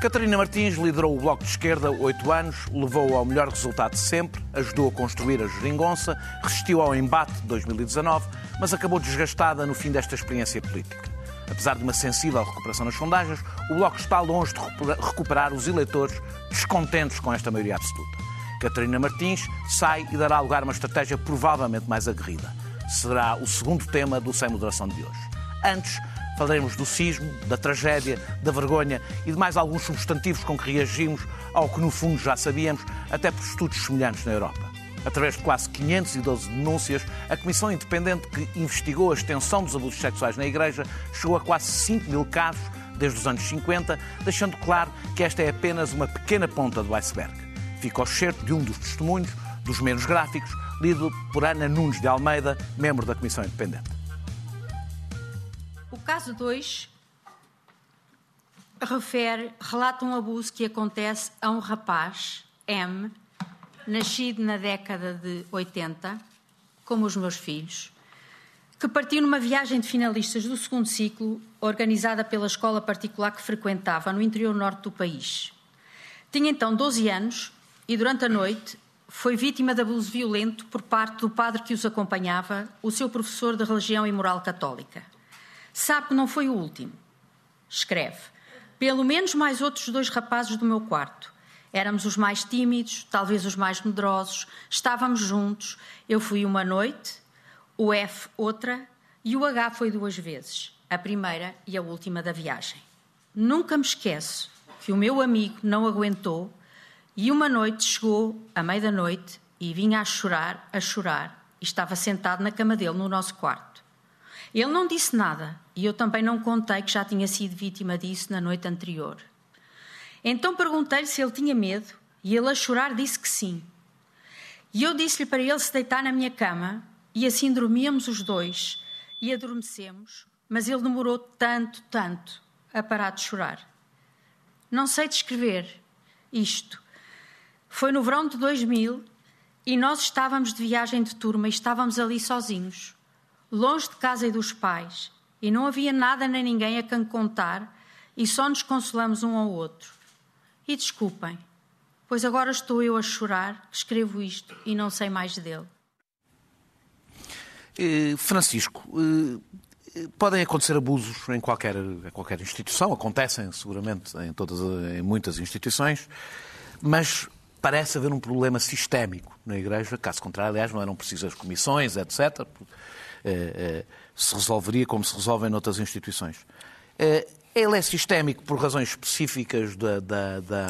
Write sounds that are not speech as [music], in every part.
Catarina Martins liderou o Bloco de Esquerda oito anos, levou-o ao melhor resultado de sempre, ajudou a construir a geringonça, resistiu ao embate de 2019, mas acabou desgastada no fim desta experiência política. Apesar de uma sensível recuperação nas sondagens, o Bloco está longe de recuperar os eleitores descontentes com esta maioria absoluta. Catarina Martins sai e dará lugar a uma estratégia provavelmente mais aguerrida. Será o segundo tema do Sem Moderação de hoje. Antes, Falaremos do sismo, da tragédia, da vergonha e de mais alguns substantivos com que reagimos ao que no fundo já sabíamos, até por estudos semelhantes na Europa. Através de quase 512 denúncias, a Comissão Independente que investigou a extensão dos abusos sexuais na Igreja chegou a quase 5 mil casos desde os anos 50, deixando claro que esta é apenas uma pequena ponta do iceberg. Fica ao certo de um dos testemunhos, dos menos gráficos, lido por Ana Nunes de Almeida, membro da Comissão Independente. Caso 2 refere, relata um abuso que acontece a um rapaz, M, nascido na década de 80, como os meus filhos, que partiu numa viagem de finalistas do segundo ciclo, organizada pela escola particular que frequentava no interior norte do país. Tinha então 12 anos e, durante a noite, foi vítima de abuso violento por parte do padre que os acompanhava, o seu professor de religião e moral católica. Sabe que não foi o último. Escreve. Pelo menos mais outros dois rapazes do meu quarto. Éramos os mais tímidos, talvez os mais medrosos. Estávamos juntos. Eu fui uma noite, o F outra e o H foi duas vezes. A primeira e a última da viagem. Nunca me esqueço que o meu amigo não aguentou e uma noite chegou, à meia da noite, e vinha a chorar, a chorar, e estava sentado na cama dele no nosso quarto. Ele não disse nada e eu também não contei que já tinha sido vítima disso na noite anterior. Então perguntei-lhe se ele tinha medo e ele, a chorar, disse que sim. E eu disse-lhe para ele se deitar na minha cama e assim dormíamos os dois e adormecemos, mas ele demorou tanto, tanto a parar de chorar. Não sei descrever isto. Foi no verão de 2000 e nós estávamos de viagem de turma e estávamos ali sozinhos longe de casa e dos pais, e não havia nada nem ninguém a quem contar, e só nos consolamos um ao outro. E desculpem, pois agora estou eu a chorar, escrevo isto e não sei mais dele. Eh, Francisco, eh, podem acontecer abusos em qualquer, em qualquer instituição, acontecem seguramente em, todas, em muitas instituições, mas parece haver um problema sistémico na Igreja, caso contrário, aliás, não eram precisas comissões, etc. Se resolveria como se resolve em outras instituições. Eh, ele é sistémico por razões específicas da, da, da,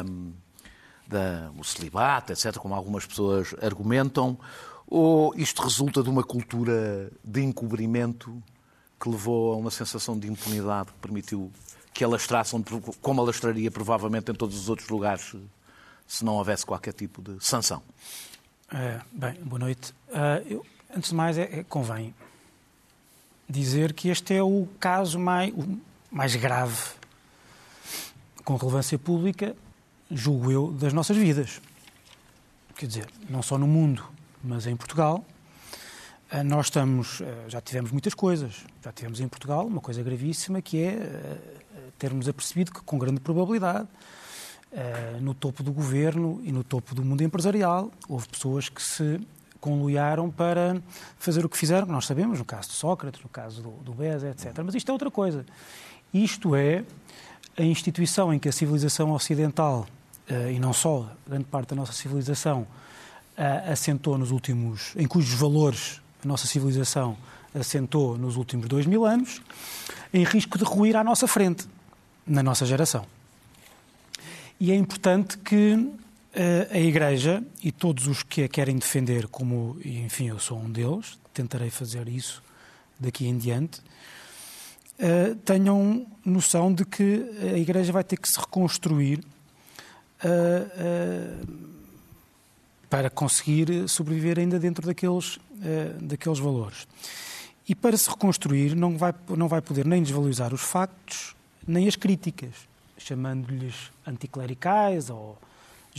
da celibato, etc., como algumas pessoas argumentam, ou isto resulta de uma cultura de encobrimento que levou a uma sensação de impunidade que permitiu que alastrasse, como alastraria provavelmente em todos os outros lugares, se não houvesse qualquer tipo de sanção? É, bem, boa noite. Uh, eu, antes de mais, é, é, convém dizer que este é o caso mais, o mais grave, com relevância pública, julgo eu, das nossas vidas. Quer dizer, não só no mundo, mas em Portugal. Eh, nós estamos, eh, já tivemos muitas coisas. Já tivemos em Portugal uma coisa gravíssima que é eh, termos apercebido que, com grande probabilidade, no topo do governo e no topo do mundo empresarial, houve pessoas que se conluiaram para fazer o que fizeram, que nós sabemos, no caso de Sócrates, no caso do, do Beza, etc. Mas isto é outra coisa. Isto é a instituição em que a civilização ocidental, uh, e não só, grande parte da nossa civilização, uh, assentou nos últimos. em cujos valores a nossa civilização assentou nos últimos dois mil anos, em risco de ruir à nossa frente, na nossa geração. E é importante que a Igreja e todos os que a querem defender, como, enfim, eu sou um deles, tentarei fazer isso daqui em diante, tenham noção de que a Igreja vai ter que se reconstruir para conseguir sobreviver ainda dentro daqueles, daqueles valores. E para se reconstruir não vai, não vai poder nem desvalorizar os factos, nem as críticas, chamando-lhes anticlericais ou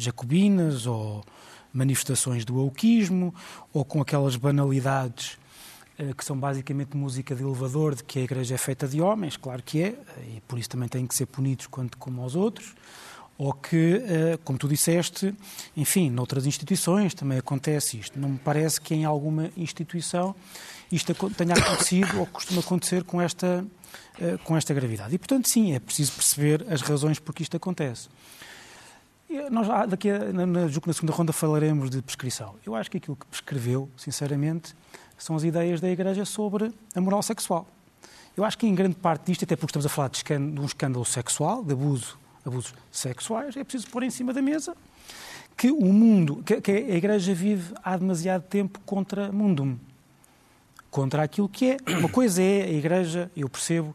jacobinas ou manifestações do auquismo ou com aquelas banalidades uh, que são basicamente música de elevador de que a Igreja é feita de homens, claro que é, e por isso também têm que ser punidos quanto como aos outros ou que, eh, como tu disseste, enfim, noutras instituições também acontece isto. Não me parece que em alguma instituição isto tenha acontecido ou costuma acontecer com esta, eh, com esta gravidade. E, portanto, sim, é preciso perceber as razões por que isto acontece. Nós, daqui a, na, na, na segunda ronda falaremos de prescrição. Eu acho que aquilo que prescreveu, sinceramente, são as ideias da Igreja sobre a moral sexual. Eu acho que em grande parte disto, até porque estamos a falar de, de um escândalo sexual, de abuso abusos sexuais, é preciso pôr em cima da mesa que o mundo, que, que a Igreja vive há demasiado tempo contra mundum, contra aquilo que é. Uma coisa é a Igreja, eu percebo,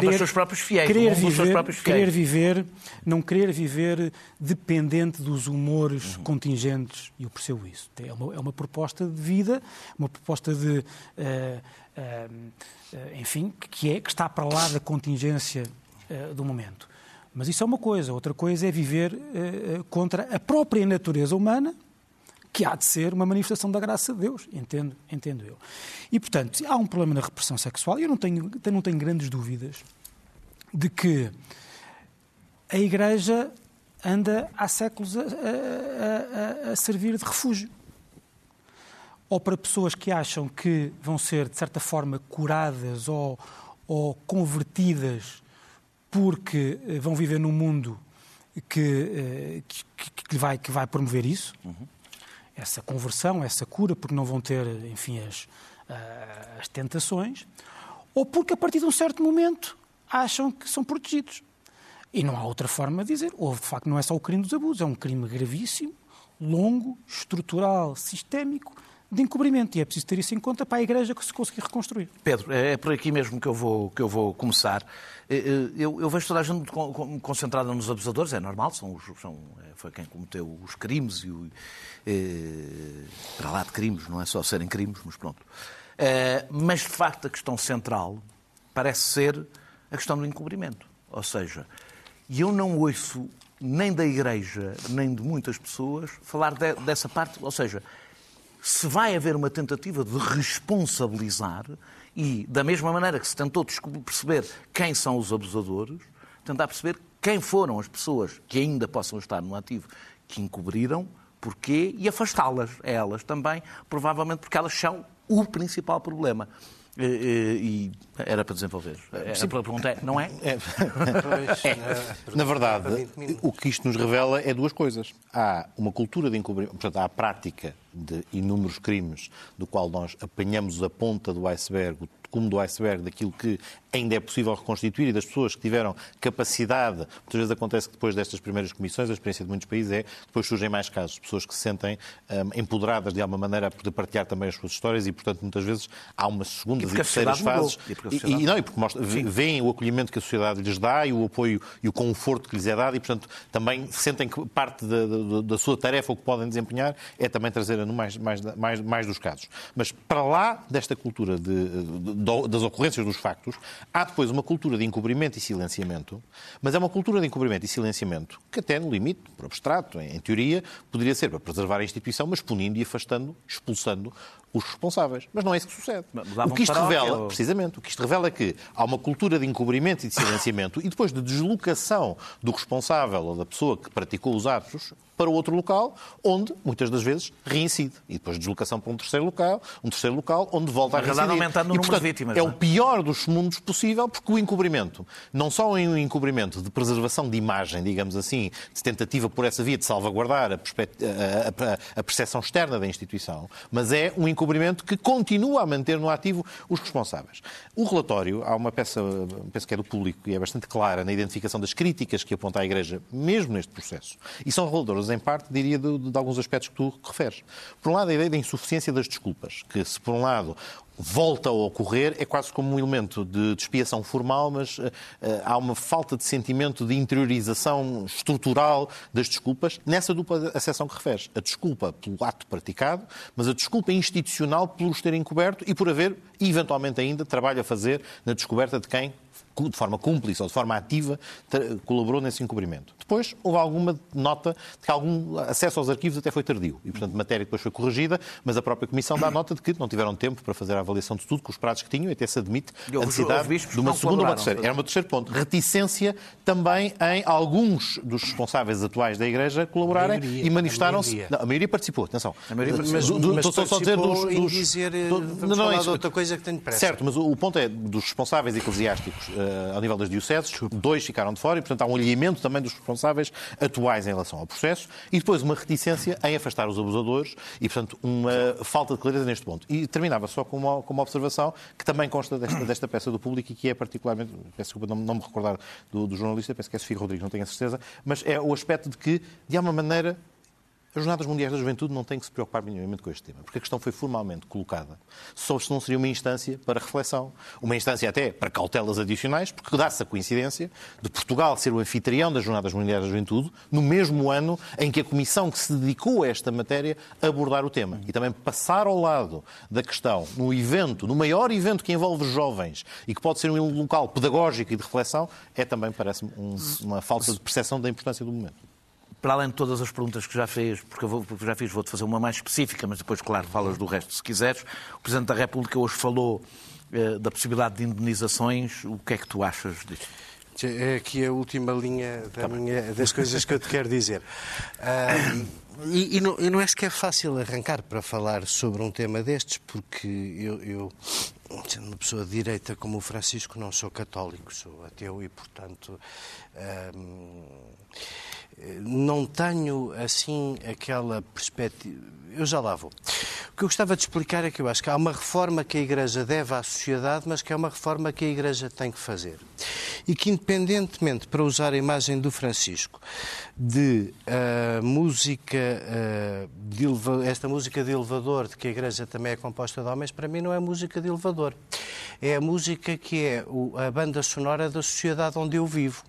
querer, os seus próprios fiéis, querer viver, próprios fiéis. querer viver, não querer viver dependente dos humores uhum. contingentes, e eu percebo isso. É uma, é uma, proposta de vida, uma proposta de, uh, uh, enfim, que é que está para lá da contingência uh, do momento. Mas isso é uma coisa. Outra coisa é viver contra a própria natureza humana, que há de ser uma manifestação da graça de Deus, entendo, entendo eu. E, portanto, há um problema na repressão sexual, eu não tenho, não tenho grandes dúvidas de que a Igreja anda há séculos a, a, a, a servir de refúgio. Ou para pessoas que acham que vão ser, de certa forma, curadas ou, ou convertidas porque eh, vão viver num mundo que, eh, que, que, vai, que vai promover isso, uhum. Essa conversão, essa cura, porque não vão ter, enfim, as, eh, as tentações, ou porque a partir de um certo momento acham que são protegidos. E não há outra forma de dizer. Ou, de facto, não é só o crime dos abusos, é um crime gravíssimo, longo, estrutural, sistémico, de encobrimento. E é preciso ter isso em conta para a Igreja que se conseguir reconstruir. Pedro, é, é por aqui mesmo que eu vou, que eu vou começar. Eh, eh, eu, eu vejo toda a gente concentrada nos abusadores, é normal, são, os, são é, foi quem cometeu os crimes e o, para lá de crimes, não é só serem crimes, mas pronto. Mas de facto a questão central parece ser a questão do encobrimento. Ou seja, eu não ouço nem da Igreja, nem de muitas pessoas falar de, dessa parte, ou seja, se vai haver uma tentativa de responsabilizar e, da mesma maneira que se tentou perceber quem são os abusadores, tentar perceber quem foram as pessoas que ainda possam estar no ativo que encobriram, porquê e afastá-las, elas também, provavelmente porque elas são o principal problema. E, era para desenvolver. A pergunta é, não é? é. é. Na verdade, o que isto nos revela é duas coisas. Há uma cultura de encobrimento, portanto, há a prática de inúmeros crimes do qual nós apanhamos a ponta do iceberg, o cume do iceberg daquilo que ainda é possível reconstituir e das pessoas que tiveram capacidade. Muitas vezes acontece que depois destas primeiras comissões, a experiência de muitos países é depois surgem mais casos, pessoas que se sentem um, empoderadas de alguma maneira a poder partilhar também as suas histórias e, portanto, muitas vezes há umas segundas e, e terceiras fases. E, e, não, e porque mostra, veem o acolhimento que a sociedade lhes dá e o apoio e o conforto que lhes é dado e, portanto, também sentem que parte da, da, da sua tarefa ou que podem desempenhar é também trazer a mais, mais, mais, mais dos casos. Mas para lá desta cultura de, de das ocorrências dos factos, há depois uma cultura de encobrimento e silenciamento, mas é uma cultura de encobrimento e silenciamento que até no limite, por abstrato, em, teoria, poderia ser para preservar a instituição, mas punindo e afastando, expulsando os responsáveis. Mas não é isso que sucede. O que isto revela, ou... precisamente, o que isto revela é que há uma cultura de encobrimento e de silenciamento e depois de deslocação do responsável ou da pessoa que praticou os atos para outro local, onde, muitas das vezes, reincide. E depois deslocação para um terceiro local, um terceiro local, onde volta a reincidir. aumentando o número portanto, de vítimas. É não? o pior dos mundos possível, porque o encobrimento, não só é um encobrimento de preservação de imagem, digamos assim, de tentativa por essa via de salvaguardar a, a, a, percepção externa da instituição, mas é um encobrimento que continua a manter no ativo os responsáveis. O relatório, há uma peça, penso que é do público, e é bastante clara na identificação das críticas que aponta à Igreja, mesmo neste processo, e são em parte, diria, de, de, alguns aspectos que tu referes. Por um lado, a ideia da insuficiência das desculpas, que se por um lado volta a ocorrer, é quase como um elemento de, de expiação formal, mas uh, há uma falta de sentimento de interiorização estrutural das desculpas nessa dupla acessão que referes. A desculpa pelo ato praticado, mas a desculpa institucional por os terem encoberto e por haver, eventualmente ainda, trabalho a fazer na descoberta de quem de forma cúmplice ou de forma ativa, colaborou nesse encobrimento. Depois, houve alguma nota de que algum acesso aos arquivos até foi tardio. E, portanto, a matéria depois foi corrigida, mas a própria Comissão dá nota de que não tiveram tempo para fazer a avaliação de tudo, com os prazos que tinham, e até se admite a necessidade de uma segunda ou uma terceira. Era um terceiro ponto. Reticência também em alguns dos responsáveis atuais da Igreja colaborarem maioria, e manifestaram-se. A, a, maioria participou, atenção. A maioria participou. Mas, mas estou só dizer dos. dos dizer, do, não, não, é isso. outra coisa que tenho pressa. Certo, mas o, o ponto é dos responsáveis eclesiásticos uh, ao nível das dioceses, dois ficaram de fora e, portanto, há um alinhamento também dos responsáveis atuais em relação ao processo e depois uma reticência em afastar os abusadores e, portanto, uma falta de clareza neste ponto. E terminava só com uma, com uma observação que também consta desta, [coughs] desta peça do público e que é particularmente, peço desculpa não, não me recordar do, do jornalista, penso que é Sofia Rodrigues, não tenho a certeza, mas é o aspecto de que, de alguma maneira, as Jornadas Mundiais da Juventude não têm que se preocupar minimamente com este tema, porque a questão foi formalmente colocada. Só se não seria uma instância para reflexão, uma instância até para cautelas adicionais, porque dá-se a coincidência de Portugal ser o anfitrião das Jornadas Mundiais da Juventude no mesmo ano em que a comissão que se dedicou a esta matéria abordar o tema. E também passar ao lado da questão, no evento, no maior evento que envolve jovens e que pode ser um local pedagógico e de reflexão, é também, parece-me, um, uma falta de percepção da importância do momento para além de todas as perguntas que já fez, porque eu vou, porque já fiz, vou-te fazer uma mais específica, mas depois, claro, falas do resto se quiseres. O Presidente da República hoje falou eh, da possibilidade de indenizações. O que é que tu achas disto? É aqui a última linha da tá minha, das coisas que eu te quero dizer. Uh, e, e, não, e, não, é sequer fácil arrancar para falar sobre um tema destes, porque eu, eu, sendo uma pessoa de direita como o Francisco, não sou católico, sou ateu e, portanto. Uh, não tenho assim aquela perspectiva. Eu já lá vou. O que eu gostava de explicar é que eu acho que há uma reforma que a Igreja deve à sociedade, mas que é uma reforma que a Igreja tem que fazer. E que, independentemente, para usar a imagem do Francisco, de uh, música, uh, de esta música de elevador, de que a Igreja também é composta de homens, para mim não é música de elevador. É a música que é a banda sonora da sociedade onde eu vivo.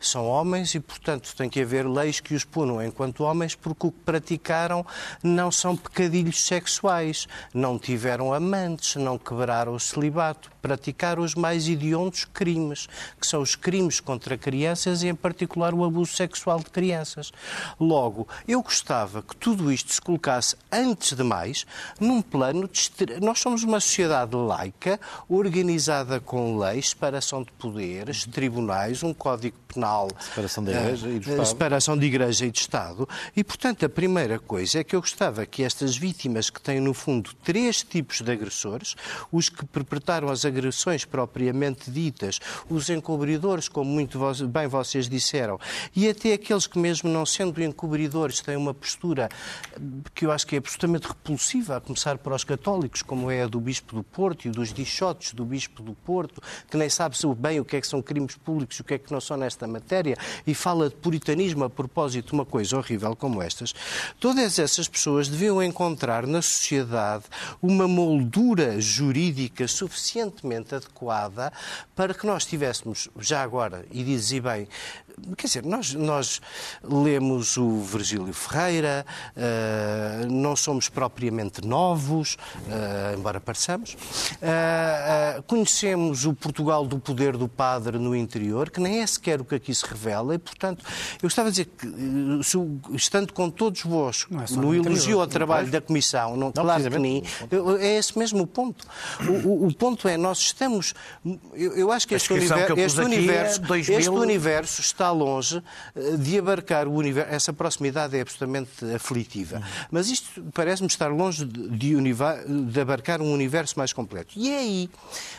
São homens e, portanto, tem que haver leis que os punam enquanto homens, porque o que praticaram não são pecadilhos sexuais, não tiveram amantes, não quebraram o celibato, praticaram os mais idiontos crimes, que são os crimes contra crianças e, em particular, o abuso sexual de crianças. Logo, eu gostava que tudo isto se colocasse, antes de mais, num plano de. Nós somos uma sociedade laica, organizada com leis, separação de poderes, tribunais, um código penal. Separação da Igreja e do Estado. Separação de Igreja e de Estado. E, portanto, a primeira coisa é que eu gostava que estas vítimas, que têm, no fundo, três tipos de agressores, os que perpetraram as agressões propriamente ditas, os encobridores, como muito bem vocês disseram, e até aqueles que, mesmo não sendo encobridores, têm uma postura que eu acho que é absolutamente repulsiva, a começar para os católicos, como é a do Bispo do Porto e dos dichotes do Bispo do Porto, que nem sabe bem o que é que são crimes públicos e o que é que não são nesta matéria e fala de puritanismo a propósito de uma coisa horrível como estas, todas essas pessoas deviam encontrar na sociedade uma moldura jurídica suficientemente adequada para que nós tivéssemos, já agora, e dizia bem, quer dizer, nós, nós lemos o Virgílio Ferreira, uh, não somos propriamente novos, uh, embora pareçamos, uh, conhecemos o Portugal do poder do padre no interior, que nem é sequer o que aqui se revela, e, portanto, eu gostava de dizer que, estando com todos vós é no elogio ao trabalho da Comissão, não, não claro que nem, é esse mesmo o ponto. O, o, ponto é, nós estamos, eu, eu acho que este, univer, este universo, é 2000... este universo está está longe eh, de abarcar o universo. Essa proximidade é absolutamente aflitiva. Mas isto parece-me estar longe de, de, abarcar um universo mais completo. E é aí,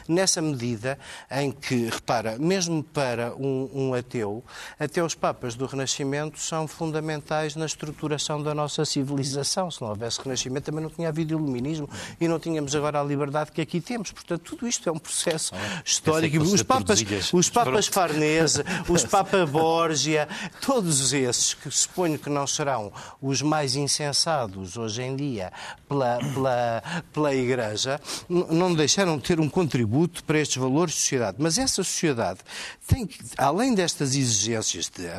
nessa medida, em que, repara, mesmo para um, um ateu, até os Papas do Renascimento são fundamentais na estruturação da nossa civilização. Se não houvesse Renascimento, também não tinha havido iluminismo e não tínhamos agora a liberdade que aqui temos. Portanto, tudo isto é um processo histórico. Os Papas, os papas Farnese, os [laughs] Papas Borgia, todos esses que suponho que não serão os mais insensados hoje em dia pela, pela, pela Igreja, não deixaram de ter um contributo para estes valores de sociedade. Mas essa sociedade tem que, além destas exigências de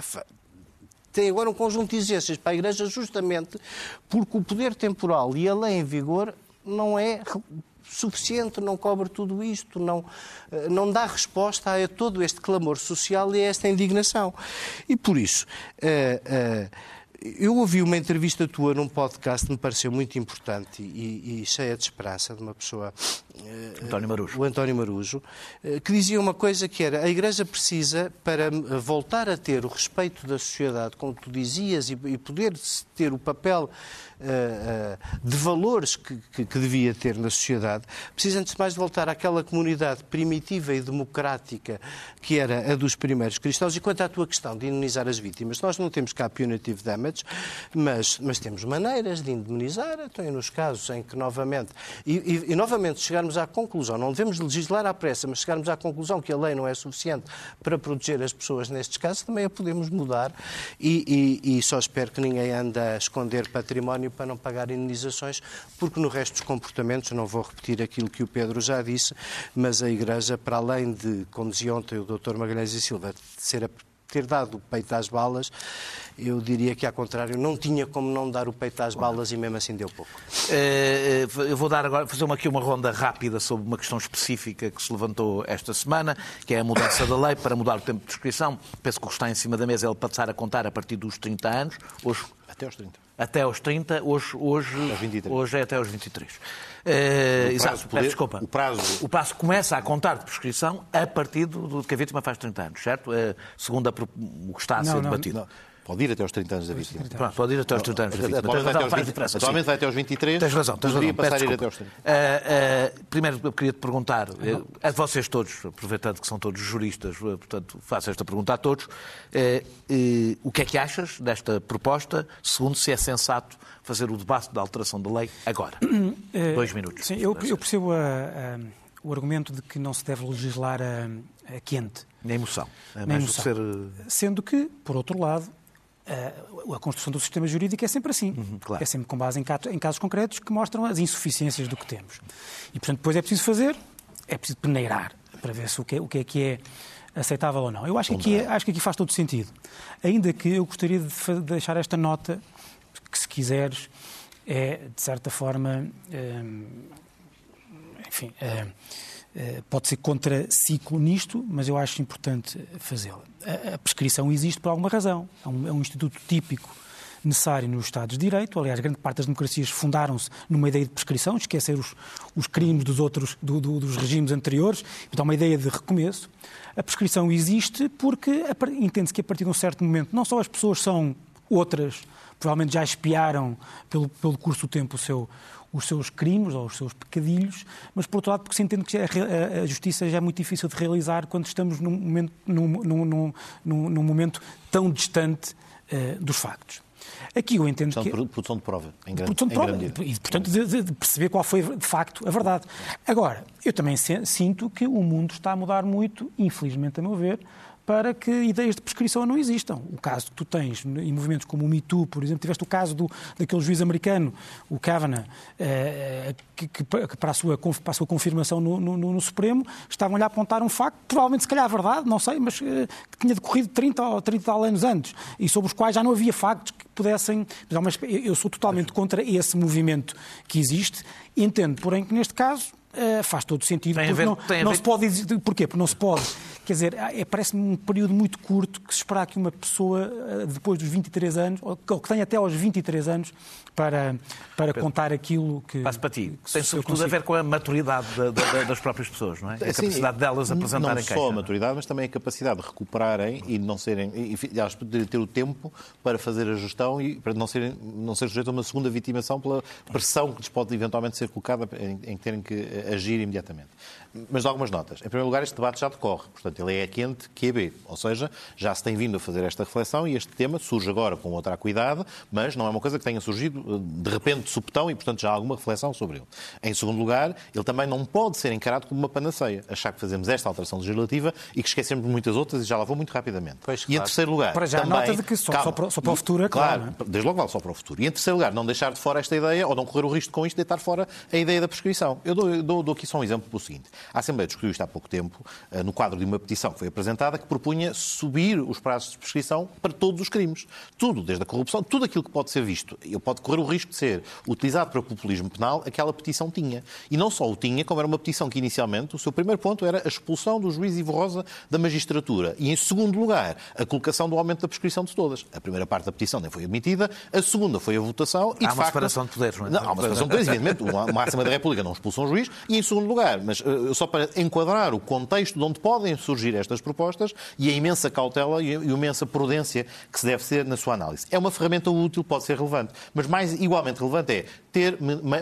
tem agora um conjunto de exigências para a Igreja justamente porque o poder temporal e a lei em vigor não é suficiente, não cobre tudo isto, não, eh, não dá resposta a todo este clamor social e a esta indignação. E por isso, uh, uh, eu ouvi uma entrevista tua num podcast que me pareceu muito importante e, e cheia de esperança, de uma pessoa. António Marujo. O António Marujo, que dizia uma coisa que era: a Igreja precisa, para voltar a ter o respeito da sociedade, como tu dizias, e, poder ter o papel eh, eh, de valores que, devia ter na sociedade, precisa antes de mais voltar àquela comunidade primitiva e democrática que era a dos primeiros cristãos. E quanto à tua questão de indemnizar as vítimas, nós não temos cá punitive damage, mas, mas temos maneiras de indemnizar, então nos casos em que novamente, e, e, e novamente chegarmos à conclusão, não devemos legislar à pressa, mas chegarmos à conclusão que a lei não é suficiente para proteger as pessoas nestes casos, também a podemos mudar e, e só espero que ninguém ande a esconder património para não pagar indenizações, porque no resto dos comportamentos, não vou repetir aquilo que o Pedro já disse, mas a Igreja, para além de, como dizia ontem o Dr. Magalhães e Silva, ser a ter dado o peito às balas, eu diria que, ao contrário, não tinha como não dar o peito às balas e mesmo assim deu pouco. Eh, eu vou dar agora, fazer aqui uma ronda rápida sobre uma questão específica que se levantou esta semana, que é a mudança da lei para mudar o tempo de inscrição. Penso que o que está em cima da mesa é ele passar a contar a partir dos 30 anos. Hoje, até aos 30 até aos 30, hoje, hoje, hoje é até aos 23. Uh, eh, exato, poder, desculpa. O prazo... o prazo começa a contar de prescrição a partir do, do que a vítima faz 30 anos, certo? Uh, segundo a, o que está a ser não, debatido. Não, não. Pode ir até aos 30 anos da vítima. Pronto, pode ir até aos 30 anos da vítima. Atualmente vai até aos 23. Tens razão, tens razão. passar a ir até aos 30. Uh, uh, primeiro, eu queria te perguntar, uh, a vocês todos, aproveitando que são todos juristas, portanto, faço esta pergunta a todos, o que é que achas desta proposta, segundo se é sensato fazer o debate da alteração da lei agora? Dois minutos. Sim, eu, eu percebo a, a, o argumento de que não se deve legislar a, a quente. Na emoção. É Na emoção. Ser... Sendo que, por outro lado, a construção do sistema jurídico é sempre assim. Uhum, claro. É sempre com base em casos, concretos que mostram as insuficiências do que temos. E, portanto, depois é preciso fazer, é preciso peneirar para ver se o que, é, o que é que é aceitável ou não. Eu acho que, aqui, acho que aqui faz todo sentido. Ainda que eu gostaria de deixar esta nota, que se quiseres, é, de certa forma, hum, enfim, hum, pode ser contraciclo nisto, mas eu acho importante fazê-la. A prescrição existe por alguma razão. É um, é um instituto típico necessário nos Estados de Direito. Aliás, grande parte das democracias fundaram-se numa ideia de prescrição, esquecer os, os crimes dos outros, do, do, dos regimes anteriores, então uma ideia de recomeço. A prescrição existe porque entende-se que a partir de um certo momento não só as pessoas são outras, provavelmente já espiaram pelo, pelo curso do tempo o seu, os seus crimes ou os seus pecadilhos, mas por outro lado porque se entende que a, justiça já é muito difícil de realizar quando estamos num momento, num, num, num, num momento tão distante uh, dos factos. Aqui eu entendo produção que... De produção de prova, em grande, produção de prova, e, portanto, de, de, perceber qual foi, de facto, a verdade. Agora, eu também sinto que o mundo está a mudar muito, infelizmente, a meu ver, para que ideias de prescrição não existam. O caso que tu tens em movimentos como o Me Too, por exemplo, tiveste o caso do, daquele juiz americano, o Kavanaugh, eh, que, que, para, a sua, para a sua confirmação no, no, no Supremo estavam-lhe a apontar um facto, provavelmente se calhar verdade, não sei, mas eh, que tinha decorrido 30 ou 30 anos antes e sobre os quais já não havia factos que pudessem. Mas eu sou totalmente contra esse movimento que existe. Entendo, porém, que neste caso Uh, faz todo sentido. Tem porque ver, não, não se pode. Porquê? Porque não se pode. Quer dizer, é, parece-me um período muito curto que se esperar que uma pessoa, uh, depois dos 23 anos, ou que, ou que tenha até aos 23 anos, para, para contar aquilo que. Passo para ti. Que Tem sobretudo a ver com a maturidade da, da, das próprias pessoas, não é? A capacidade delas apresentarem Não só a maturidade, mas também a capacidade de recuperarem e de não serem. E, de ter o tempo para fazer a gestão e para não serem não ser sujeito a uma segunda vitimação pela pressão que lhes pode eventualmente ser colocada em, em terem que agir imediatamente. Mas algumas notas. Em primeiro lugar, este debate já decorre. Portanto, Ele é quente que é B. Ou seja, já se tem vindo a fazer esta reflexão e este tema surge agora com outra acuidade, mas não é uma coisa que tenha surgido eh, de repente de subtão e, portanto, já há alguma reflexão sobre ele. Em segundo lugar, ele também não pode ser encarado como uma panaceia. Achar que fazemos esta alteração legislativa e que esquecemos de muitas outras e já lá vou muito rapidamente. Pois, e claro. em terceiro lugar, Para já, também, nota de que só, só, para, só para o futuro é claro. claro desde logo vale só para o futuro. E em terceiro lugar, não deixar de fora esta ideia ou não correr o risco com isto de deitar fora a ideia da prescrição. Eu dou, dou, dou aqui só um exemplo pelo seguinte. A Assembleia discutiu isto há pouco tempo, eh, no quadro de uma petição que foi apresentada, que propunha subir os prazos de prescrição para todos os crimes. Tudo, desde a corrupção, tudo aquilo que pode ser visto. Ele pode correr o risco de ser utilizado para populismo penal, aquela petição tinha. E não só o tinha, como era uma petição que inicialmente o seu primeiro ponto era a expulsão do juiz Ivo Rosa da magistratura. E em segundo lugar, a colocação do aumento da prescrição de todas. A primeira parte da petição nem foi admitida, a segunda foi a votação e, há de uma facto... separação de poderes, não é? Não, há uma separação de poderes, evidentemente. Uma Assembleia da República não expulsa um juiz. E em segundo lugar, mas uh, só para enquadrar o contexto de onde podem surgir estas propostas e a imensa cautela e a imensa prudência que se deve ser na sua análise. É uma ferramenta útil, pode ser relevante, mas mais igualmente relevante é ter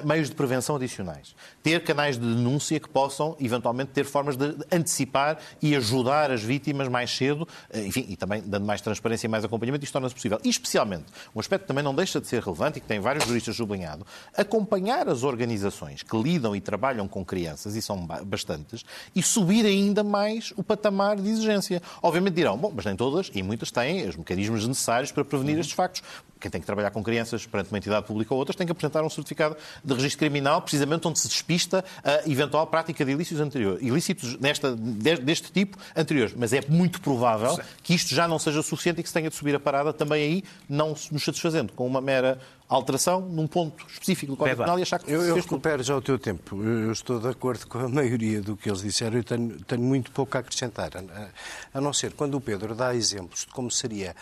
meios de prevenção adicionais, ter canais de denúncia que possam eventualmente ter formas de antecipar e ajudar as vítimas mais cedo, eh, enfim, e também dando mais transparência e mais acompanhamento, isto torna-se possível. E especialmente, um aspecto que também não deixa de ser relevante e que tem vários juristas sublinhado, acompanhar as organizações que lidam e trabalham com crianças, e são bastantes, e subir ainda mais o patamar de exigência. Obviamente dirão, bom, mas nem todas, e muitas têm os mecanismos necessários para prevenir uhum. estes factos. Quem tem que trabalhar com crianças perante uma entidade pública ou outras tem que apresentar um certificado de registro criminal, precisamente onde se despista a eventual prática de ilícitos anteriores, ilícitos nesta, deste tipo anteriores. Mas é muito provável Sim. que isto já não seja suficiente e que se tenha de subir a parada também aí, não nos satisfazendo com uma mera alteração num ponto específico do Código Penal e achar que Eu, eu recupero já o teu tempo. Eu estou de acordo com a maioria do que eles disseram e tenho, tenho muito pouco a acrescentar. A, a não ser quando o Pedro dá exemplos de como seria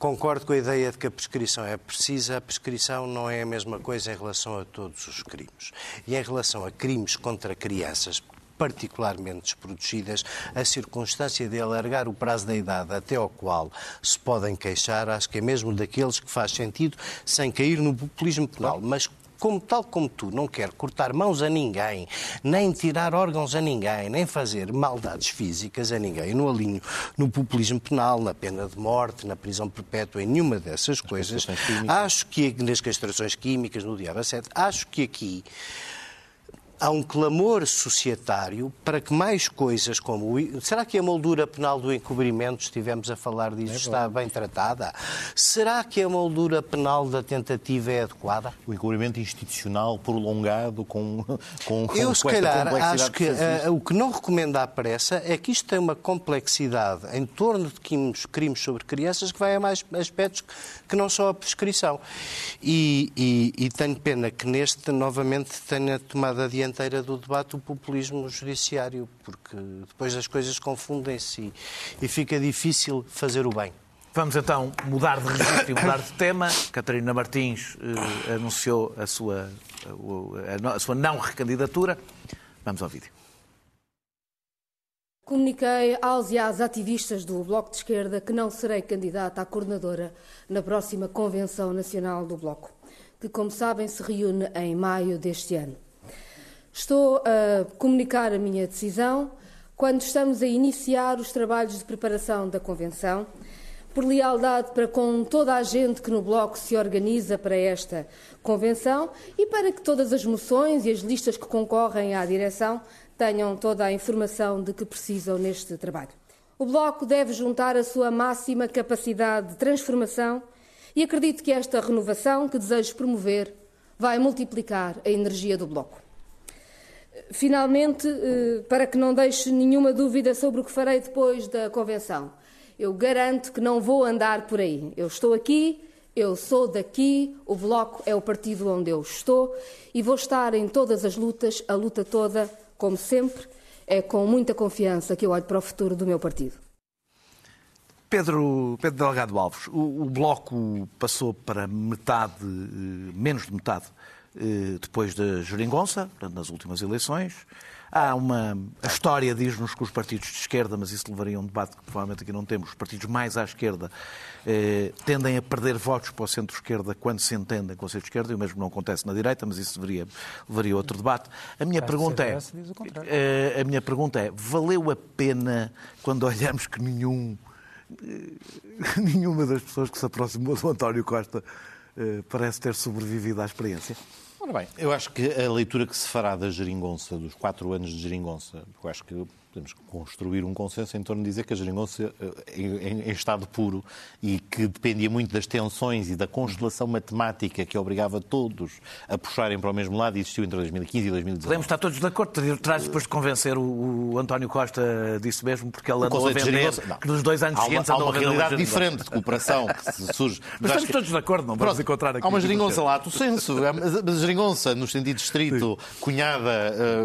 Concordo com a ideia de que a prescrição é precisa. A prescrição não é a mesma coisa em relação a todos os crimes. E em relação a crimes contra crianças, particularmente desprotegidas, a circunstância de alargar o prazo da idade até ao qual se podem queixar, acho que é mesmo daqueles que faz sentido sem cair no populismo penal. Mas como tal como tu não quer cortar mãos a ninguém, nem tirar órgãos a ninguém, nem fazer maldades físicas a ninguém, no alinho no populismo penal, na pena de morte, na prisão perpétua, em nenhuma dessas coisas, acho que nas castrações químicas, no diabo 7, acho que aqui há um clamor societário para que mais coisas como. O... Será que a moldura penal do encobrimento, estivemos a falar disso, é está bem tratada? Será que a moldura penal da tentativa é adequada? O encobrimento institucional prolongado com. com Eu, se calhar, acho que uh, o que não recomenda à pressa é que isto tem uma complexidade em torno de crimes, crimes sobre crianças que vai a mais aspectos que não só a prescrição. E, e, e tenho pena que neste, novamente, tenha tomado adiante dianteira do debate o populismo judiciário, porque depois as coisas confundem-se e, fica difícil fazer o bem. Vamos então mudar de registro e mudar de tema. Catarina Martins eh, anunciou a sua, a, a sua não recandidatura. Vamos ao vídeo. Comuniquei aos e às ativistas do Bloco de Esquerda que não serei candidata à coordenadora na próxima Convenção Nacional do Bloco, que, como sabem, se reúne em maio deste ano. Estou a comunicar a minha decisão quando estamos a iniciar os trabalhos de preparação da Convenção, por lealdade para com toda a gente que no Bloco se organiza para esta Convenção e para que todas as moções e as listas que concorrem à direção tenham toda a informação de que precisam neste trabalho. O Bloco deve juntar a sua máxima capacidade de transformação e acredito que esta renovação que desejo promover vai multiplicar a energia do Bloco. Finalmente, eh, para que não deixe nenhuma dúvida sobre o que farei depois da convenção, eu garanto que não vou andar por aí. Eu estou aqui, eu sou daqui, o Bloco é o partido onde eu estou e vou estar em todas as lutas, a luta toda, como sempre, é com muita confiança que eu olho para o futuro do meu partido. Pedro, Pedro Delgado Alves, o, o Bloco passou para metade, eh, menos de metade depois da geringonça, portanto, nas últimas eleições. Há uma. A história diz-nos que os partidos de esquerda, mas isso levaria a um debate que provavelmente aqui não temos, os partidos mais à esquerda eh, tendem a perder votos para o centro-esquerda quando se entendem com o centro-esquerda, e o mesmo não acontece na direita, mas isso levaria, levaria a outro debate. A minha pergunta é. Eh, a minha pergunta é: valeu a pena quando olhamos que nenhum. Eh, [laughs] nenhuma das pessoas que se aproximou do António Costa eh, parece ter sobrevivido à experiência? Ora bem, eu acho que a leitura que se fará da geringonça, dos quatro anos de geringonça, eu acho que podemos construir um consenso em torno de dizer que a geringonça eh, em, em, estado puro e que dependia muito das tensões e da constelação matemática que obrigava todos a puxarem para o mesmo lado e existiu entre 2015 e 2019. Podemos estar todos de acordo. Terás depois de convencer o, o, António Costa disso mesmo, porque ele andou a vender que nos dois anos seguintes há uma, há uma realidade diferente de cooperação que surge. [laughs] Mas, Mas estamos todos de acordo, não vamos encontrar aqui. Há uma geringonça lá, tu senso, mas a geringonça, no sentido estrito, Sim. cunhada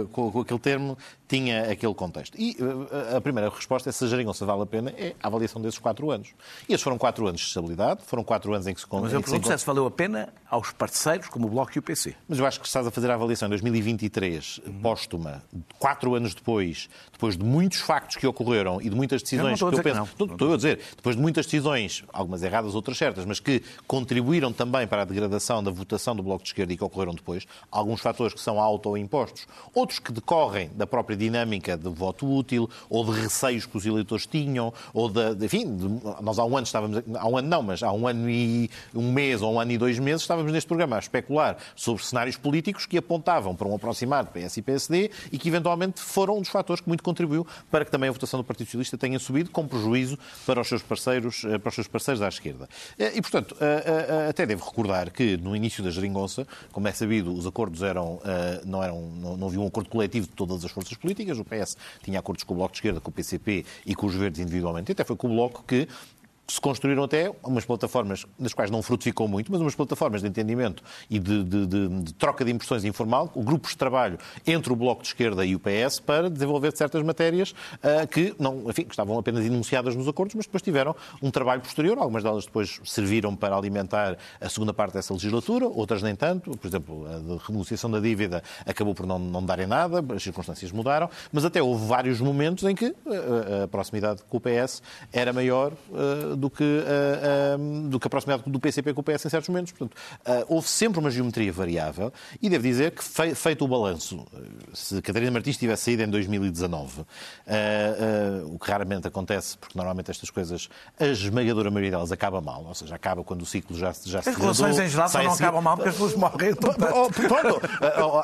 uh, com, com aquele termo, tinha aquele contexto. E uh, a primeira resposta é se a geringonça vale a pena, é a avaliação desses quatro anos. E esses foram quatro anos de estabilidade, foram quatro anos em que se... Mas eu pergunto se, se valeu a pena aos parceiros como o Bloco e o PC. Mas eu acho que estás a fazer a avaliação em 2023, uhum. póstuma, quatro anos depois, depois de muitos factos que ocorreram e de muitas decisões eu que eu penso... Que não. Estou a dizer, depois de muitas decisões, algumas erradas, outras certas, mas que contribuíram também para a degradação da votação do Bloco de Esquerda e que ocorreram depois, alguns fatores que são auto-impostos, outros que decorrem da própria dinâmica de voto útil ou de receios que os eleitores tinham, ou de, enfim, de, nós há um ano estávamos, há um ano não, mas há um ano e um mês ou um ano e dois meses estávamos neste programa a especular sobre cenários políticos que apontavam para um aproximado PS e PSD e que eventualmente foram um dos fatores que muito contribuiu para que também a votação do Partido Socialista tenha subido com prejuízo para os seus parceiros, eh, para os seus parceiros à esquerda. Eh, e, portanto, eh, até devo recordar que no início da geringonça, como é sabido, os acordos eram, não, eram, não, não havia um acordo coletivo de todas as forças políticas, o PS tinha acordos com o Bloco de Esquerda, com o PCP e com os Verdes individualmente. Até foi com o Bloco que se construíram até umas plataformas, das quais não frutificou muito, mas umas plataformas de entendimento e de, de, de, de, troca de impressões informal, grupos de trabalho entre o Bloco de Esquerda e o PS para desenvolver certas matérias uh, que não, enfim, estavam apenas enunciadas nos acordos, mas depois tiveram um trabalho posterior. Algumas delas depois serviram para alimentar a segunda parte dessa legislatura, outras nem tanto. Por exemplo, a de renegociação da dívida acabou por não, não darem nada, as circunstâncias mudaram, mas até houve vários momentos em que uh, a proximidade com o PS era maior uh, do que, uh, uh, do que a proximidade do PCP com o PS em certos momentos. Portanto, uh, houve sempre uma geometria variável e devo dizer que, feito o balanço, se Catarina Martins tivesse saído em 2019, o que raramente acontece, porque normalmente estas coisas, a esmagadora maioria delas acaba mal, ou seja, acaba quando o ciclo já, já se As relações em geral só não acabam mal porque as pessoas morrem. Oh, pronto,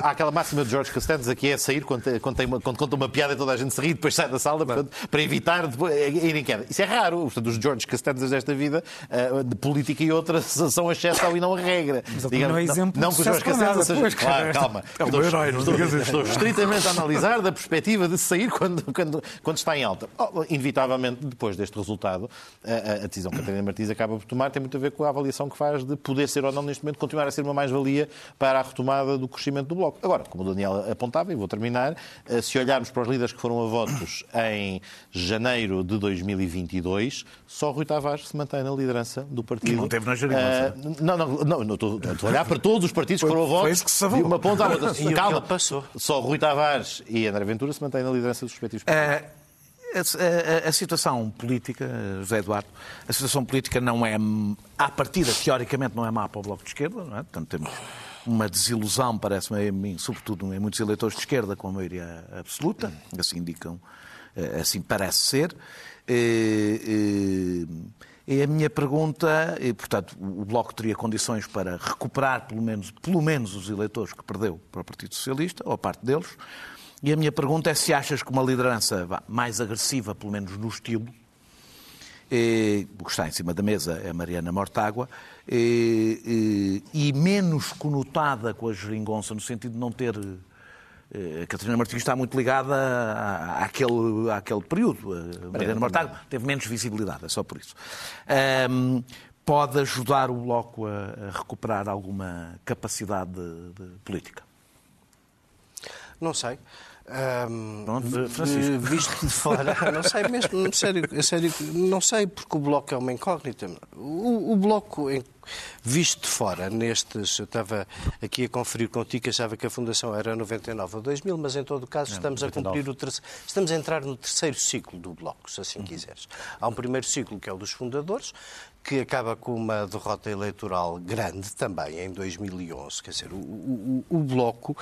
há aquela máxima de George Costanza aqui é sair quando, quando, conta uma piada e toda a gente se ri, depois sai da sala portanto, para evitar depois, ir em queda. Isso é raro. Portanto, os George Costanza desta vida, uh, de política e outras, [laughs] são a exceção e não a regra. Mas Digamos, não é exemplo não, não que os Jorge Cacete seja... Pois, claro, calma. É um herói, estou, estou, estou estritamente a analisar da perspectiva de sair quando, quando, quando está em alta. Oh, inevitavelmente, depois deste resultado, a, a decisão que a Catarina Martins acaba por tomar tem muito a ver com a avaliação que faz de poder ser ou não, neste momento, continuar a ser uma mais-valia para a retomada do crescimento do Bloco. Agora, como o Daniel apontava, e vou terminar, eh, se olharmos para os líderes que foram a votos em janeiro de 2022, só Rui Tavares se mantém na liderança do partido. Não teve na geringonça. Uh, não, não, não, não estou, estou a olhar para todos os partidos que foram a votos. que se de uma ponta à outra. E Calma, passou. Só Rui Tavares e André Ventura se mantêm na liderança dos respectivos partidos. Uh, a, a, a, situação política, José Eduardo, a situação política não é, à partida, teoricamente, não é má para o Bloco de Esquerda, não é? Portanto, temos uma desilusão, parece-me, sobretudo em muitos eleitores de esquerda, com a maioria absoluta, assim indicam, eh, assim parece ser. E a minha pergunta, e, portanto, o Bloco teria condições para recuperar pelo menos, pelo menos os eleitores que perdeu para o Partido Socialista, ou a parte deles. E a minha pergunta é se achas que uma liderança mais agressiva, pelo menos no estilo, o que está em cima da mesa é a Mariana Mortágua, e menos conotada com a geringonça, no sentido de não ter a Catarina Martins está muito ligada à, àquele, àquele período. A Mariana Mortágua teve menos visibilidade, é só por isso. Um, pode ajudar o Bloco a, a recuperar alguma capacidade de, de política? Não sei. Um, Pronto. Visto de fora, [laughs] não sei mesmo, sério, sério, não sei, porque o Bloco é uma incógnita. O, o Bloco, visto de fora, nestes, eu estava aqui a conferir contigo, achava que a fundação era 99 ou 2000, mas em todo o caso estamos a cumprir o terceiro, estamos a entrar no terceiro ciclo do Bloco, se assim quiseres. Há um primeiro ciclo que é o dos fundadores, que acaba com uma derrota eleitoral grande também em 2011. Quer dizer, o, o, o, Bloco,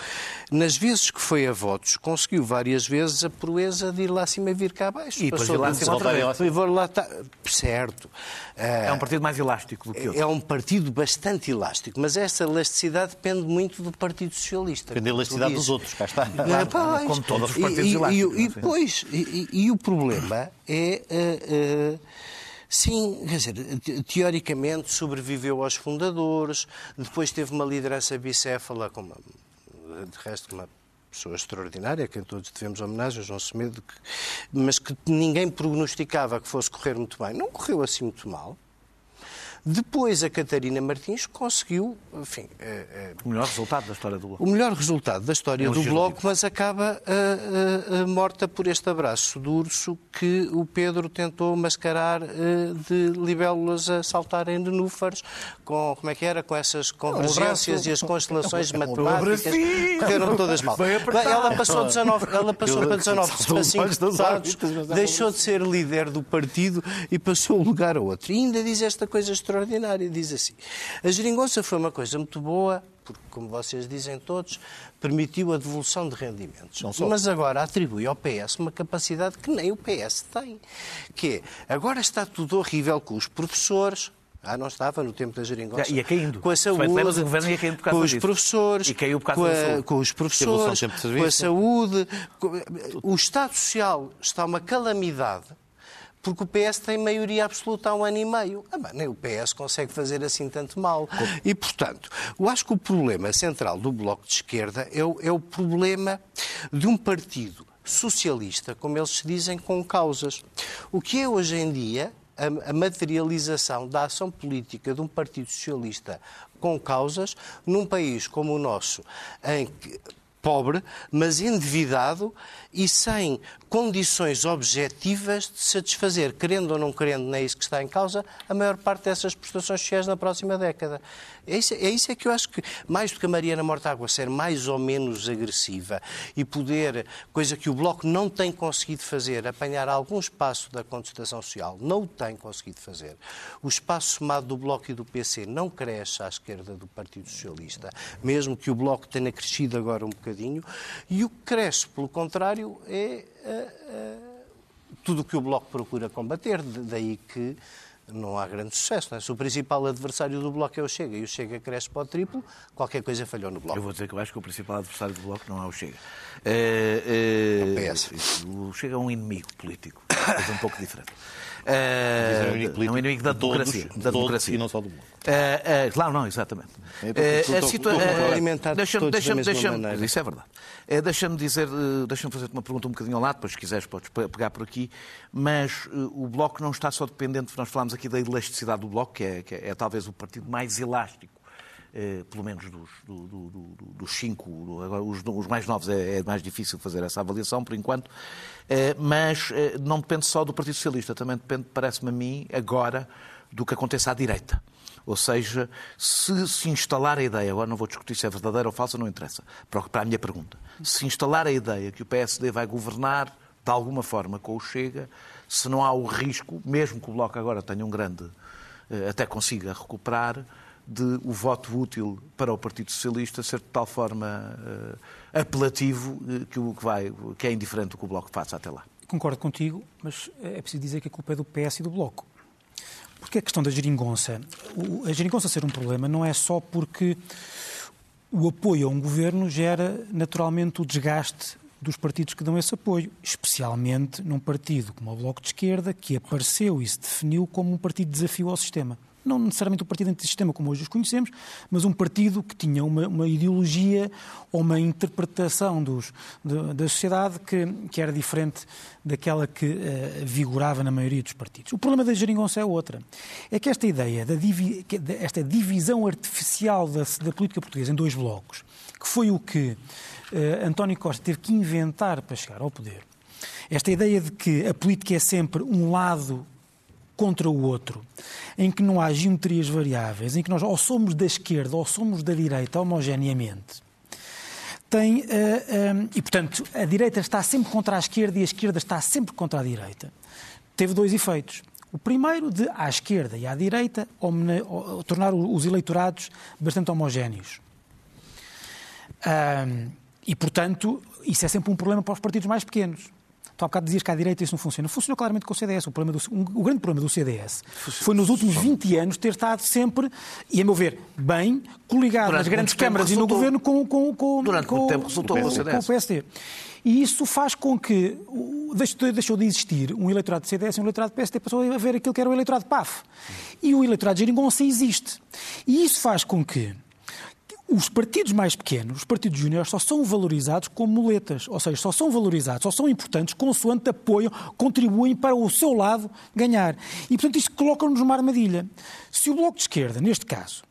nas vezes que foi a votos, conseguiu várias vezes a proeza de ir lá acima e vir cá abaixo. E depois ir lá acima outra vez. E lá tá... Certo. É um partido mais elástico do que outro. É um partido bastante elástico, mas essa elasticidade depende muito do Partido Socialista. Depende da elasticidade dos outros, cá está. É, pois, como todos os partidos e, elásticos. E, e, pois, e, e, o problema é... Uh, uh, Sim, quer dizer, teoricamente sobreviveu aos fundadores, depois teve uma liderança bicéfala, como, de resto, uma pessoa extraordinária, a quem todos devemos homenagem, João Semedo, mas que ninguém prognosticava que fosse correr muito bem. Não correu assim muito mal. Depois a Catarina Martins conseguiu, enfim... É, é, o melhor resultado da história do Bloco. O melhor resultado da história é do Bloco, mas acaba uh, morta por este abraço do urso que o Pedro tentou mascarar de libélulas a saltarem de núfares, com, como é que era, com essas convergências e as constelações matemáticas, correram todas mal. Ela passou 19, ela passou para 19 para 5 deputados, deixou de ser líder do partido e passou um lugar a outro. E ainda diz esta coisa extraordinária. Diz assim: a geringonça foi uma coisa muito boa, porque, como vocês dizem todos, permitiu a devolução de rendimentos. Mas agora atribui ao PS uma capacidade que nem o PS tem. Que é, agora está tudo horrível com os professores, ah, não estava no tempo da geringonça. Ia caindo. Com a saúde, o governo ia caindo por causa com os disso. professores, e caiu por causa com, a, com os professores, com a saúde. Com... O Estado Social está uma calamidade porque o PS tem maioria absoluta há um ano e meio. Ah, nem o PS consegue fazer assim tanto mal. E, portanto, eu acho que o problema central do Bloco de Esquerda é o, é o problema de um partido socialista, como eles se dizem, com causas. O que é hoje em dia a, a materialização da ação política de um Partido Socialista com causas num país como o nosso, em que pobre, mas endividado e sem condições objetivas de satisfazer, querendo ou não querendo, não é isso que está em causa, a maior parte dessas prestações sociais na próxima década. É isso, é isso é que eu acho que, mais do que a Mariana Mortágua ser mais ou menos agressiva e poder, coisa que o Bloco não tem conseguido fazer, apanhar algum espaço da contestação social, não o tem conseguido fazer. O espaço somado do Bloco e do PC não cresce à esquerda do Partido Socialista, mesmo que o Bloco tenha crescido agora um bocadinho, e o que cresce, pelo contrário, é uh, uh, tudo o que o Bloco procura combater, daí que não há grande sucesso. É? Se o principal adversário do Bloco é o Chega e o Chega cresce para o triplo, qualquer coisa falhou no Bloco. Eu vou dizer que eu acho que o principal adversário do Bloco não é o Chega. É, é, o PS. O Chega é um inimigo político, mas um pouco diferente. É, é um inimigo, é inimigo da democracia. Todos, da democracia. e não só do Bloco. É, é, claro, não, exatamente. É, a situação. Deixa-me, deixa-me, deixa isso é verdade. É, deixa-me dizer, deixa-me fazer-te uma pergunta um bocadinho ao lado, depois se quiseres podes pegar por aqui, mas o Bloco não está só dependente, nós falámos aqui da elasticidade do Bloco, que é, que é, é talvez o partido mais elástico eh, pelo menos dos, do, do, do, dos cinco, os, os, mais novos é, é, mais difícil fazer essa avaliação por enquanto, eh, mas eh, não depende só do Partido Socialista, também depende, parece-me a mim, agora, do que aconteça à direita. Ou seja, se se instalar a ideia, agora não vou discutir se é verdadeira ou falsa, não interessa, para a minha pergunta. Se instalar a ideia que o PSD vai governar de alguma forma com o Chega, se não há o risco, mesmo que o Bloco agora tenha um grande, até consiga recuperar, de o voto útil para o Partido Socialista ser de tal forma uh, apelativo uh, que, o, que, vai, que é indiferente do que o Bloco faça até lá. Concordo contigo, mas é preciso dizer que a culpa é do PS e do Bloco. Porque a questão da geringonça, o, a geringonça ser um problema não é só porque o apoio a um governo gera naturalmente o desgaste dos partidos que dão esse apoio, especialmente num partido como o Bloco de Esquerda, que apareceu e se definiu como um partido de desafio ao sistema não necessariamente o partido antissistema como hoje os conhecemos, mas um partido que tinha uma, uma ideologia ou uma interpretação dos, de, da sociedade que, que, era diferente daquela que uh, vigorava na maioria dos partidos. O problema da geringonça é outra. É que esta ideia, da divi, esta divisão artificial da, da política portuguesa em dois blocos, que foi o que uh, António Costa teve que inventar para chegar ao poder, esta ideia de que a política é sempre um lado contra o outro, em que não há geometrias variáveis, em que nós ou somos da esquerda ou somos da direita homogeneamente, tem, uh, e portanto a direita está sempre contra a esquerda e a esquerda está sempre contra a direita, teve dois efeitos. O primeiro, de à esquerda e à direita, tornar os eleitorados bastante homogéneos. E, portanto, isso é sempre um problema para os partidos mais pequenos. Tu há bocado dizias que à direita isso não funciona. Funcionou claramente com o CDS. O, problema do, um, o grande problema do CDS foi nos últimos 20 anos ter estado sempre, e a meu ver, bem coligado nas grandes câmaras e no governo com, com, com, Durante com, tempo resultou com, com, com o PSD. E isso faz com que deixou de existir um eleitorado de CDS e um eleitorado de PSD, passou a ver aquilo que era o eleitorado de PAF. E o eleitorado de Geringonça existe. E isso faz com que os partidos mais pequenos, os partidos júniores, só são valorizados como muletas, ou seja, só são valorizados, só são importantes consoante apoiam, contribuem para o seu lado ganhar. E, portanto, isto coloca-nos numa armadilha. Se o Bloco de Esquerda, neste caso,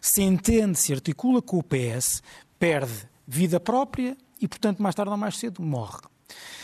se entende, se articula com o PS, perde vida própria e, portanto, mais tarde ou mais cedo, morre.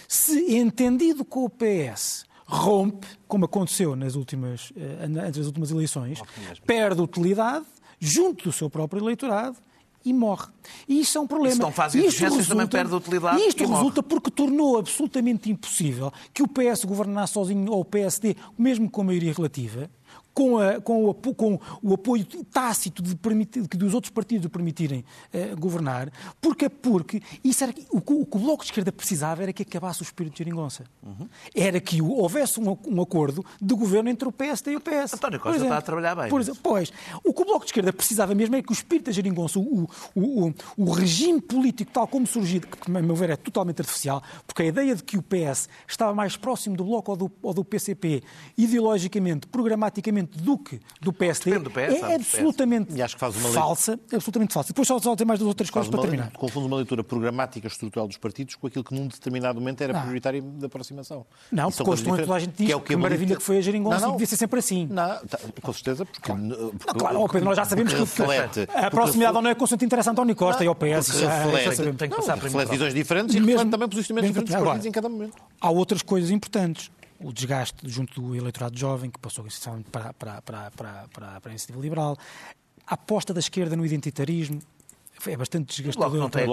Se entendido com o PS, rompe, como aconteceu nas últimas, eh, antes das últimas eleições, perde utilidade junto do seu próprio eleitorado e morre. E isso é um problema. Se não faz exigências, também perde utilidade. E isto resulta morre. porque tornou absolutamente impossível que o PS governasse sozinho ou o PSD, mesmo com maioria relativa, com, a, com, o, com, o, apoio tácito de permitir, dos outros partidos o permitirem uh, governar, porque, porque isso era, o, o, que o Bloco de Esquerda precisava era que acabasse o espírito de geringonça. Uhum. Era que houvesse um, um, acordo de governo entre o PSD e o PS. António Costa está a trabalhar bem. Por exemplo, pois, o que o Bloco de Esquerda precisava mesmo é que o espírito da geringonça, o, o, o, regime político tal como surgido, que, a meu ver, é totalmente artificial, porque a ideia de que o PS estava mais próximo do Bloco ou do, ou do PCP, ideologicamente, programaticamente, do que do PSD do PS, é absolutamente que uma falsa. Absolutamente falsa. Depois só, só tem mais duas outras coisas para terminar. Confunde uma leitura programática estrutural dos partidos com aquilo que num determinado momento era não. prioritário da aproximação. Não, porque hoje toda a gente diz que, é o que, que maravilha que foi a geringonça e devia ser sempre assim. Não, tá, com certeza, porque... Claro, porque, claro Pedro, nós já sabemos que, reflete, a proximidade não é constante interesse a António Costa não, e ao PS. Reflete, tem que passar reflete visões diferentes e reflete também posicionamentos diferentes dos partidos em cada momento. Há outras coisas importantes o desgaste junto do eleitorado jovem, que passou essencialmente para, para, para, para, para, para a iniciativa liberal, a aposta da esquerda no identitarismo, é bastante desgastador. Não tem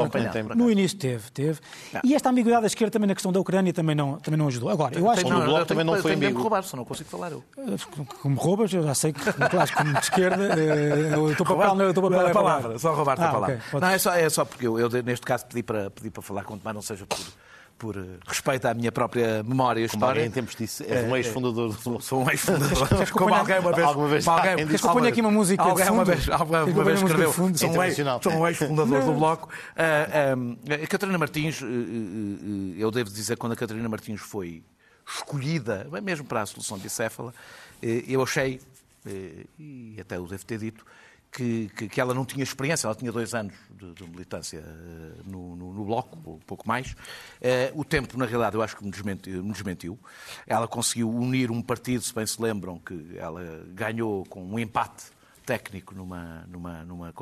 no início teve, teve. Não. E esta ambiguidade da esquerda também na questão da Ucrânia também não, também não ajudou. Agora, eu acho que... Não, o Bloco também não foi amigo. roubar, só não consigo falar eu. Como roubas, eu já sei que, claro, como de esquerda, eh, o teu papel não é o teu papel é a palavra. Só roubar-te ah, a palavra. Okay, não, é só, é só porque eu, eu, neste caso, pedi para, pedi para falar, quanto mais não seja por por eh, respeito à minha própria memória e história. em tempos disso, és um ex-fundador do Sou um ex-fundador. Como alguém uma vez... Alguma vez alguém, queres que eu ponha aqui uma música Alguém uma vez, alguma vez escreveu. Sou um ex-fundador do Bloco. Uh, a Catarina Martins, uh, uh, eu devo dizer, quando a Catarina Martins foi escolhida, mesmo para a solução bicéfala, eu achei, e até o devo ter dito, que, que, que, ela não tinha experiência, ela tinha dois anos de, de militância uh, no, no, no, Bloco, um pouco mais. Uh, o tempo, na realidade, eu acho que me desmentiu, me desmentiu, Ela conseguiu unir um partido, se bem se lembram, que ela ganhou com um empate técnico numa, numa, numa,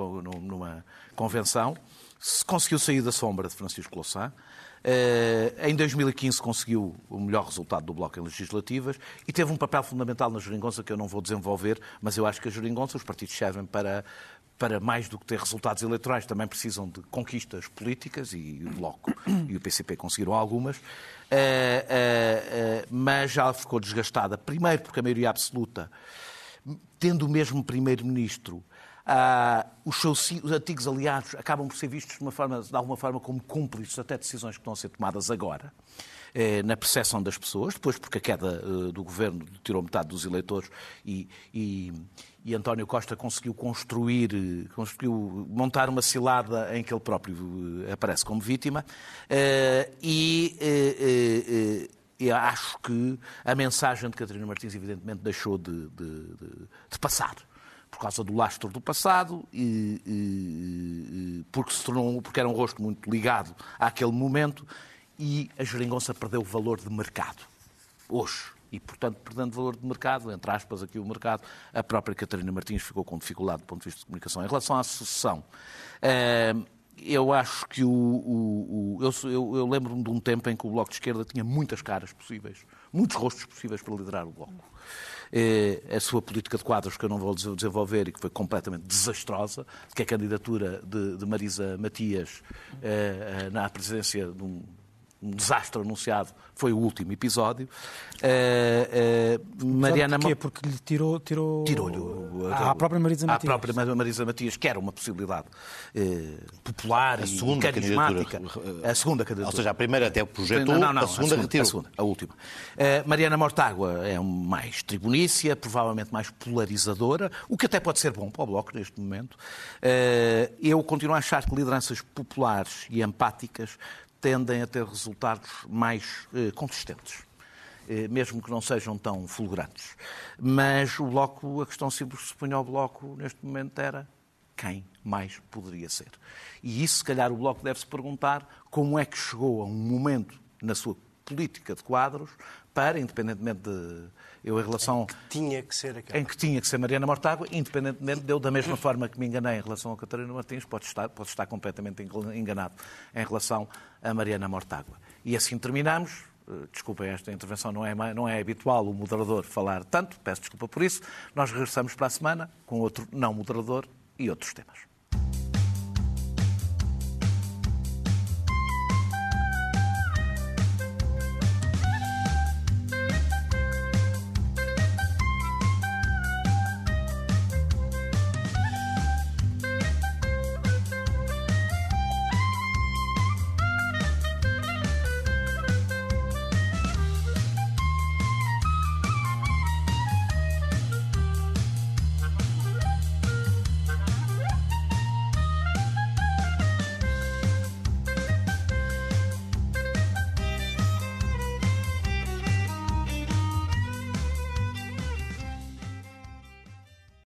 numa convenção, conseguiu sair da sombra de Francisco Louçã. Eh, em 2015 conseguiu o melhor resultado do Bloco em legislativas e teve um papel fundamental na geringonça que eu não vou desenvolver, mas eu acho que a geringonça, os partidos servem para, para mais do que ter resultados eleitorais, também precisam de conquistas políticas e o Bloco e o PCP conseguiram algumas, uh, uh, mas já ficou desgastada. Primeiro porque a maioria absoluta, tendo o mesmo primeiro-ministro, ah, os seus os antigos aliados acabam por ser vistos de, uma forma, de alguma forma como cúmplices até decisões que estão a ser tomadas agora eh, na percepção das pessoas, depois porque a queda uh, do governo tirou metade dos eleitores e, e, e, António Costa conseguiu construir, eh, conseguiu montar uma cilada em que ele próprio aparece como vítima. E acho que a mensagem de Catarina Martins evidentemente deixou de, de, de, de passar por causa do lastro do passado, e, e, porque, se tornou, porque era um rosto muito ligado àquele momento, e a geringonça perdeu o valor de mercado. Hoje. E, portanto, perdendo valor de mercado, entre aspas, aqui o mercado, a própria Catarina Martins ficou com dificuldade do ponto de vista de comunicação. Em relação à sucessão, eh, eu acho que o. o, o eu, eu lembro-me de um tempo em que o Bloco de Esquerda tinha muitas caras possíveis, muitos rostos possíveis para liderar o Bloco. Eh, a sua política de quadros, que eu não vou desenvolver e que foi completamente desastrosa, que é a candidatura de, de Marisa Matias eh, na presidência de um um desastre anunciado foi o último episódio. Uh, uh, Mariana Porquê? Porque lhe tirou, tirou... tirou-lhe à própria Marisa Matias. À própria Marisa Matias, que era uma possibilidade uh, popular a e carismática. A segunda candidatura. Ou seja, a primeira até projetou, não, não, não, a segunda retirou. A segunda, a última. Mariana Mortágua é mais tribunícia, provavelmente mais polarizadora, o que até pode ser bom para o Bloco neste momento. eu continuo a achar que lideranças populares e empáticas tendem a ter resultados mais eh, consistentes, eh, mesmo que não sejam tão fulgurantes. Mas o Bloco, a questão que se punha ao Bloco neste momento era quem mais poderia ser. E isso, se calhar, o Bloco deve-se perguntar como é que chegou a um momento na sua política de quadros para, independentemente de eu, em relação. Em que tinha que ser aquela. Em que tinha que ser Mariana Mortágua, independentemente de eu, da mesma forma que me enganei em relação a Catarina Martins, pode estar, pode estar completamente enganado em relação a Mariana Mortágua. E assim terminamos. Eh, desculpem, esta intervenção não é, não é habitual o moderador falar tanto, peço desculpa por isso. Nós regressamos para a semana com outro não moderador e outros temas.